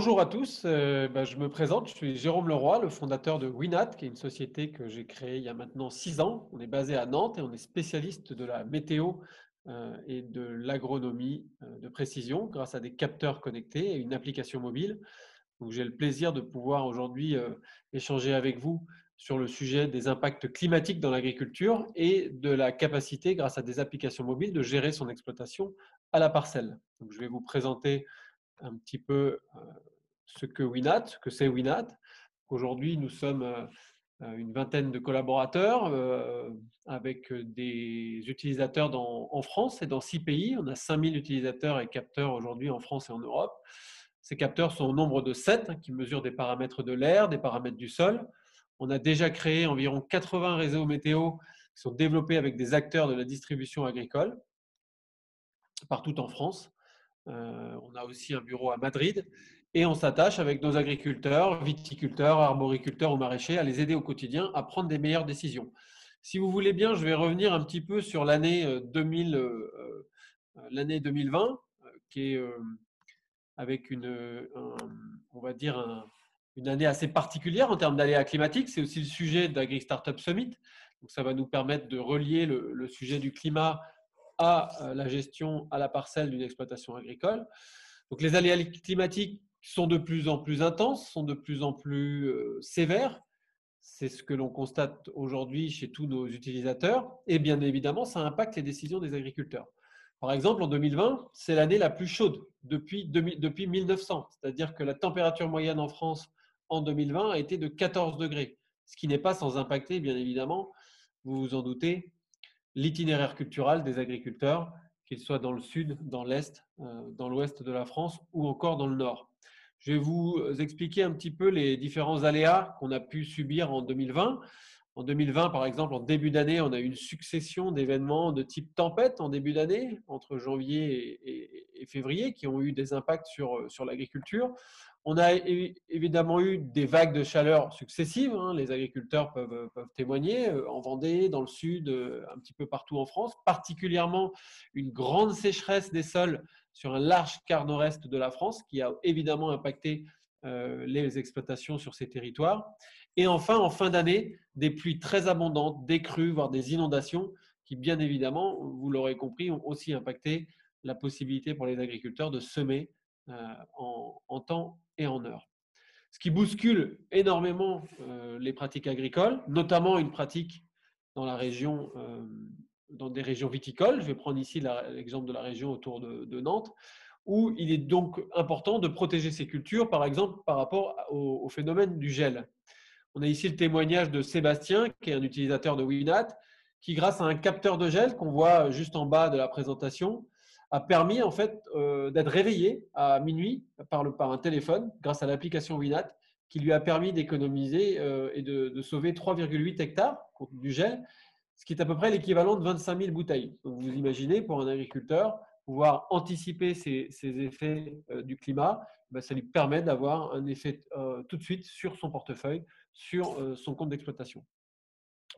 bonjour à tous, euh, bah, je me présente, je suis Jérôme Leroy, le fondateur de Winat, qui est une société que j'ai créée il y a maintenant six ans. On est basé à Nantes et on est spécialiste de la météo euh, et de l'agronomie euh, de précision grâce à des capteurs connectés et une application mobile. Donc j'ai le plaisir de pouvoir aujourd'hui échanger avec vous sur le sujet des impacts climatiques dans l'agriculture et de la capacité, grâce à des applications mobiles, de gérer son exploitation à la parcelle. Donc, je vais vous présenter un petit peu ce que Winat, que c'est Winat. Aujourd'hui, nous sommes une vingtaine de collaborateurs avec des utilisateurs en France et dans six pays. On a 5000 utilisateurs et capteurs aujourd'hui en France et en Europe. Ces capteurs sont au nombre de 7 hein, qui mesurent des paramètres de l'air, des paramètres du sol. On a déjà créé environ 80 réseaux météo qui sont développés avec des acteurs de la distribution agricole partout en France. Euh, on a aussi un bureau à Madrid et on s'attache avec nos agriculteurs, viticulteurs, arboriculteurs ou maraîchers à les aider au quotidien à prendre des meilleures décisions. Si vous voulez bien, je vais revenir un petit peu sur l'année 2000, euh, euh, 2020, qui est avec une, on va dire une année assez particulière en termes d'aléas climatiques. C'est aussi le sujet d'Agri Startup Summit. Donc, ça va nous permettre de relier le sujet du climat à euh, la gestion à la parcelle d'une exploitation agricole. Donc les aléas climatiques sont de plus en plus intenses, sont de plus en plus euh, sévères. C'est ce que l'on constate aujourd'hui chez tous nos utilisateurs. Et bien évidemment, ça impacte les décisions des agriculteurs. Par exemple, en 2020, c'est l'année la plus chaude depuis, depuis 1900. C'est-à-dire que la température moyenne en France en 2020 a été de 14 degrés, ce qui n'est pas sans impacter, bien évidemment, vous vous en doutez, l'itinéraire culturel des agriculteurs, qu'ils soient dans le sud, dans l'est, euh, dans l'ouest de la France ou encore dans le nord. Je vais vous expliquer un petit peu les différents aléas qu'on a pu subir en 2020. En 2020, par exemple, en début d'année, on a eu une succession d'événements de type tempête en début d'année, entre janvier et, février, qui ont eu des impacts sur, sur l'agriculture. On a évidemment eu des vagues de chaleur successives. Hein. Les agriculteurs peuvent, témoigner euh, en Vendée, dans le sud, euh, un petit peu partout en France, particulièrement une grande sécheresse des sols sur un large quart nord-est de la France qui a évidemment impacté euh, les exploitations sur ces territoires. Et enfin, en fin d'année, des pluies très abondantes, des crues, voire des inondations qui, bien évidemment, vous l'aurez compris, ont aussi impacté la possibilité pour les agriculteurs de semer en, en temps et en heure. Ce qui bouscule énormément euh, les pratiques agricoles, notamment une pratique dans la région, euh, dans des régions viticoles. Je vais prendre ici l'exemple de la région autour de, Nantes, où il est donc important de protéger ces cultures, par exemple par rapport au, phénomène du gel. On a ici le témoignage de Sébastien, qui est un utilisateur de Winat, qui grâce à un capteur de gel qu'on voit juste en bas de la présentation, a permis en fait euh, d'être réveillé à minuit par, un téléphone grâce à l'application Winat qui lui a permis d'économiser euh, et de, sauver 3,8 hectares du gel, ce qui est à peu près l'équivalent de 25 000 bouteilles. Vous imaginez pour un agriculteur pouvoir anticiper ces, effets euh, du climat, ben, ça lui permet d'avoir un effet tout de suite sur son portefeuille, sur son compte d'exploitation.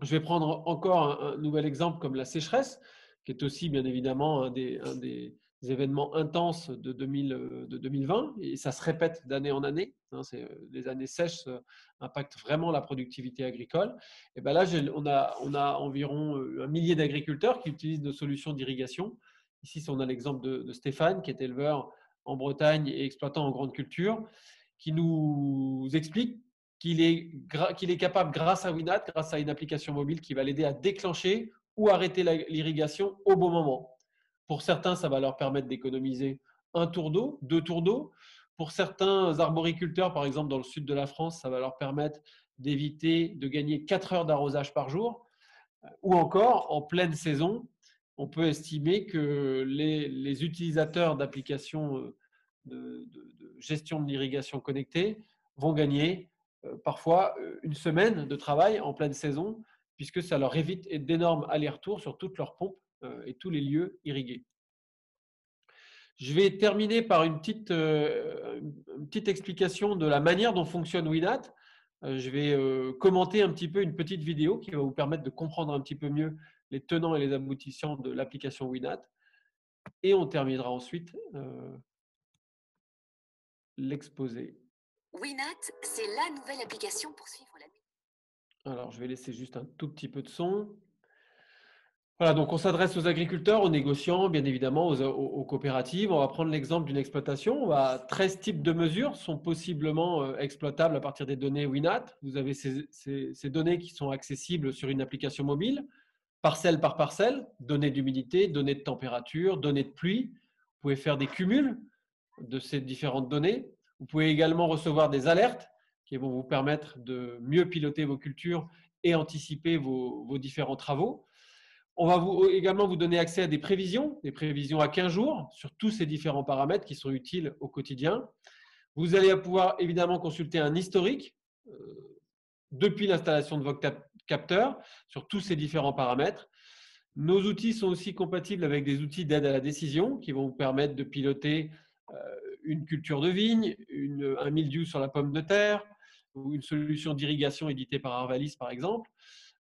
Je vais prendre encore un nouvel exemple comme la sécheresse qui est aussi bien évidemment un des, événements intenses de, 2000, euh, 2020, et ça se répète d'année en année. Hein, euh, les années sèches euh, impactent vraiment la productivité agricole. Et ben là, on a, on a environ un millier d'agriculteurs qui utilisent nos solutions d'irrigation. Ici, on a l'exemple de, Stéphane, qui est éleveur en Bretagne et exploitant en grande culture, qui nous explique qu'il est, qu'il est capable, grâce à Winat, grâce à une application mobile qui va l'aider à déclencher ou arrêter l'irrigation au bon moment. Pour certains, ça va leur permettre d'économiser un tour d'eau, deux tours d'eau. Pour certains arboriculteurs, par exemple dans le sud de la France, ça va leur permettre d'éviter de gagner 4 heures d'arrosage par jour. Ou encore, en pleine saison, on peut estimer que les, utilisateurs d'applications euh, de, gestion de l'irrigation connectée vont gagner euh, parfois euh, une semaine de travail en pleine saison puisque ça leur évite d'énormes allers-retours sur toutes leurs pompes euh, et tous les lieux irrigués. Je vais terminer par une petite, euh, petite explication de la manière dont fonctionne Winat. Euh, je vais commenter un petit peu une petite vidéo qui va vous permettre de comprendre un petit peu mieux les tenants et les aboutissants de l'application Winat. Et on terminera ensuite l'exposer. Winat, c'est la nouvelle application pour suivre Alors, je vais laisser juste un tout petit peu de son. Voilà, donc on s'adresse aux agriculteurs, aux négociants, bien évidemment, aux, coopératives. On va prendre l'exemple d'une exploitation. 13 types de mesures sont possiblement euh, exploitables à partir des données WINAT. Vous avez ces, ces données qui sont accessibles sur une application mobile, parcelle par parcelle, données d'humidité, données de température, données de pluie. Vous pouvez faire des cumuls de ces différentes données. Vous pouvez également recevoir des alertes qui vont vous permettre de mieux piloter vos cultures et anticiper vos, différents travaux. On va également vous donner accès à des prévisions, des prévisions à 15 jours sur tous ces différents paramètres qui sont utiles au quotidien. Vous allez pouvoir évidemment consulter un historique euh, depuis l'installation de votre capteur sur tous ces différents paramètres. Nos outils sont aussi compatibles avec des outils d'aide à la décision qui vont vous permettre de piloter euh, une culture de vigne, un mildiou sur la pomme de terre ou une solution d'irrigation éditée par Arvalis par exemple.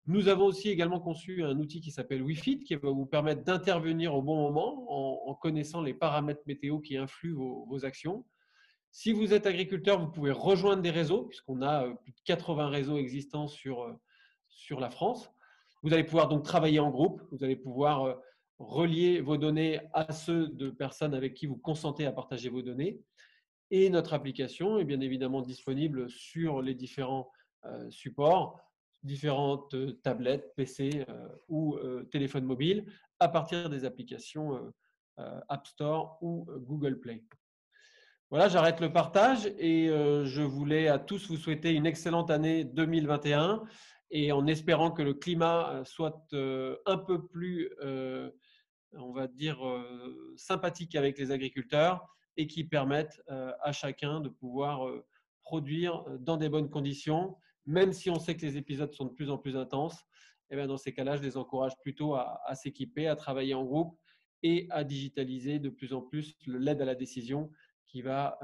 Nous avons aussi également conçu un outil qui s'appelle WiFit qui va vous permettre d'intervenir au bon moment en, connaissant les paramètres météo qui influent vos, actions. Si vous êtes agriculteur, vous pouvez rejoindre des réseaux puisqu'on a euh, plus de 80 réseaux existants sur, euh, sur la France. Vous allez pouvoir donc travailler en groupe, vous allez pouvoir relier vos données à ceux de personnes avec qui vous consentez à partager vos données. Et notre application est bien évidemment disponible sur les différents euh, supports, différentes euh, tablettes, PC euh, ou téléphones mobiles, à partir des applications App Store ou Google Play. Voilà, j'arrête le partage et je voulais à tous vous souhaiter une excellente année 2021 et en espérant que le climat soit un peu plus on va dire, sympathiques avec les agriculteurs et qui permettent euh, à chacun de pouvoir euh, produire dans des bonnes conditions, même si on sait que les épisodes sont de plus en plus intenses. Eh bien dans ces cas-là, je les encourage plutôt à, s'équiper, à travailler en groupe et à digitaliser de plus en plus l'aide à la décision qui va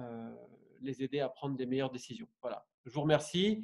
les aider à prendre des meilleures décisions. Voilà. Je vous remercie.